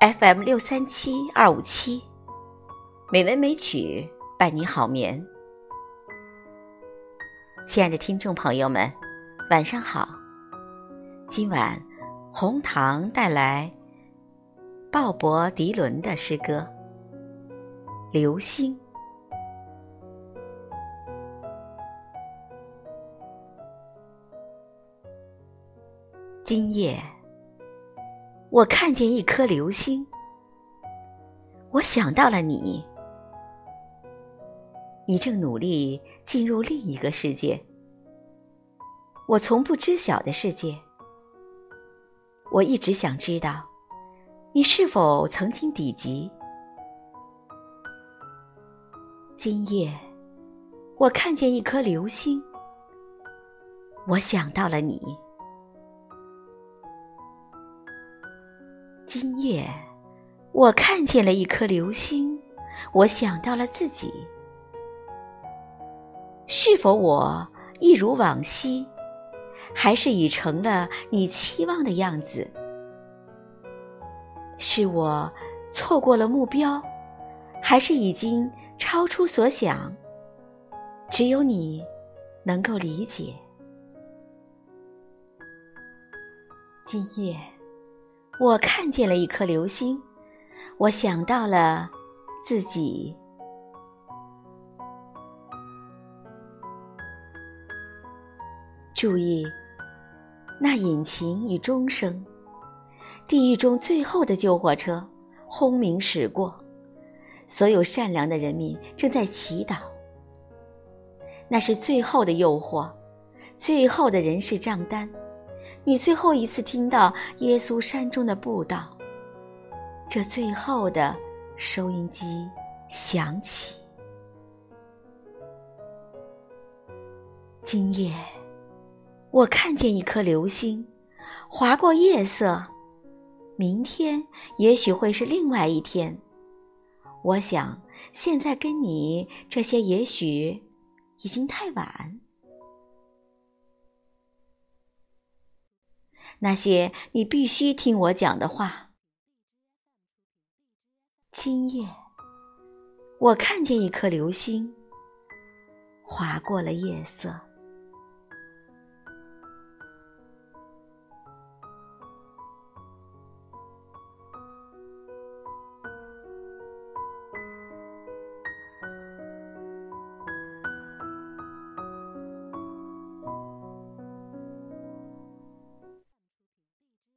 FM 六三七二五七，美文美曲伴你好眠。亲爱的听众朋友们，晚上好。今晚红糖带来鲍勃迪伦的诗歌《流星》。今夜，我看见一颗流星，我想到了你。你正努力进入另一个世界，我从不知晓的世界。我一直想知道，你是否曾经抵及。今夜，我看见一颗流星，我想到了你。夜，我看见了一颗流星，我想到了自己。是否我一如往昔，还是已成了你期望的样子？是我错过了目标，还是已经超出所想？只有你能够理解。今夜。我看见了一颗流星，我想到了自己。注意，那引擎已钟声，地狱中最后的救火车轰鸣驶过，所有善良的人民正在祈祷。那是最后的诱惑，最后的人事账单。你最后一次听到耶稣山中的布道，这最后的收音机响起。今夜，我看见一颗流星划过夜色。明天也许会是另外一天。我想，现在跟你这些，也许已经太晚。那些你必须听我讲的话。今夜，我看见一颗流星划过了夜色。